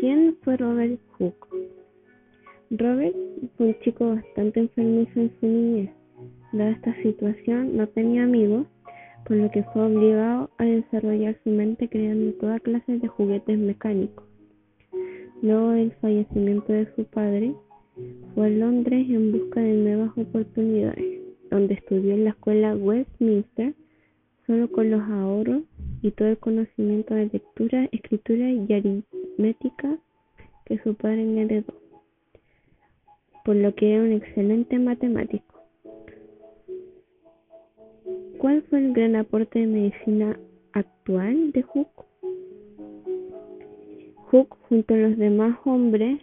¿Quién fue Robert Hooke? Robert fue un chico bastante enfermizo en su niñez. Dada esta situación, no tenía amigos, por lo que fue obligado a desarrollar su mente creando toda clase de juguetes mecánicos. Luego del fallecimiento de su padre, fue a Londres en busca de nuevas oportunidades, donde estudió en la escuela Westminster solo con los ahorros y todo el conocimiento de lectura, escritura y que su padre heredó, por lo que era un excelente matemático. ¿Cuál fue el gran aporte de medicina actual de Hooke? Hooke, junto a los demás hombres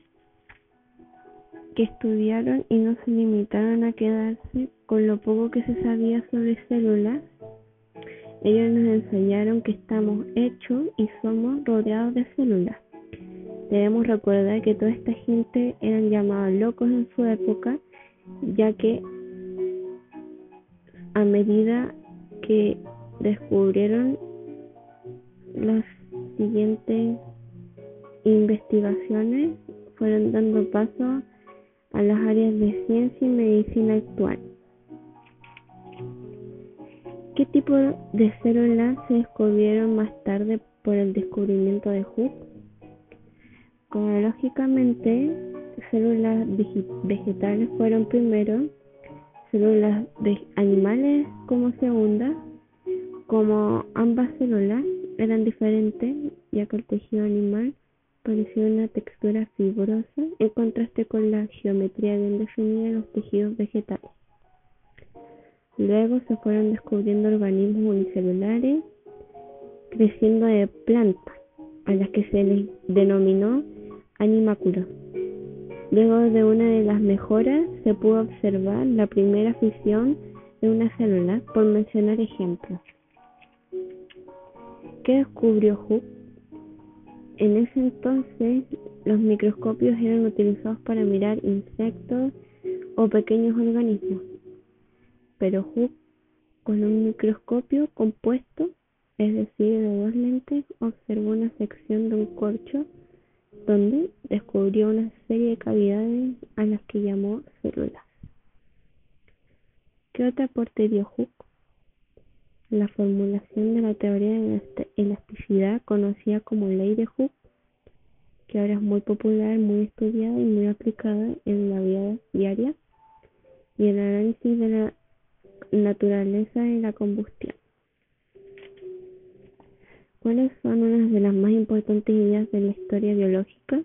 que estudiaron y no se limitaron a quedarse con lo poco que se sabía sobre células, ellos nos enseñaron que estamos hechos y somos rodeados de células. Debemos recordar que toda esta gente eran llamados locos en su época, ya que a medida que descubrieron las siguientes investigaciones fueron dando paso a las áreas de ciencia y medicina actual. ¿Qué tipo de células se descubrieron más tarde por el descubrimiento de Hooke? Cronológicamente, células vegetales fueron primero, células de animales como segunda, como ambas células eran diferentes, ya que el tejido animal parecía una textura fibrosa en contraste con la geometría bien definida de los tejidos vegetales. Luego se fueron descubriendo organismos unicelulares creciendo de plantas, a las que se les denominó animáculos. Luego de una de las mejoras se pudo observar la primera fisión de una célula, por mencionar ejemplos. ¿Qué descubrió Hooke? En ese entonces los microscopios eran utilizados para mirar insectos o pequeños organismos, pero Hooke con un microscopio compuesto, es decir, de dos lentes, observó una sección de un corcho donde descubrió una serie de cavidades a las que llamó células. ¿Qué otro aporte dio Hooke? La formulación de la teoría de la elasticidad conocida como ley de Hooke, que ahora es muy popular, muy estudiada y muy aplicada en la vida diaria, y el análisis de la naturaleza de la combustión. ¿Cuáles son unas de las más importantes ideas de la historia biológica?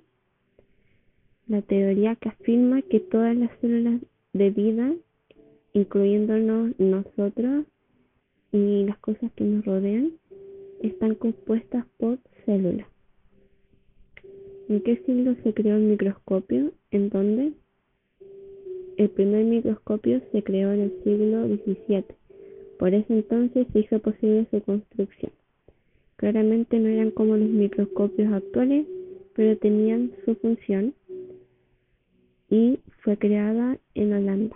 La teoría que afirma que todas las células de vida, incluyéndonos nosotros y las cosas que nos rodean, están compuestas por células. ¿En qué siglo se creó el microscopio? ¿En dónde? El primer microscopio se creó en el siglo XVII. Por ese entonces se hizo posible su construcción. Claramente no eran como los microscopios actuales, pero tenían su función y fue creada en Holanda.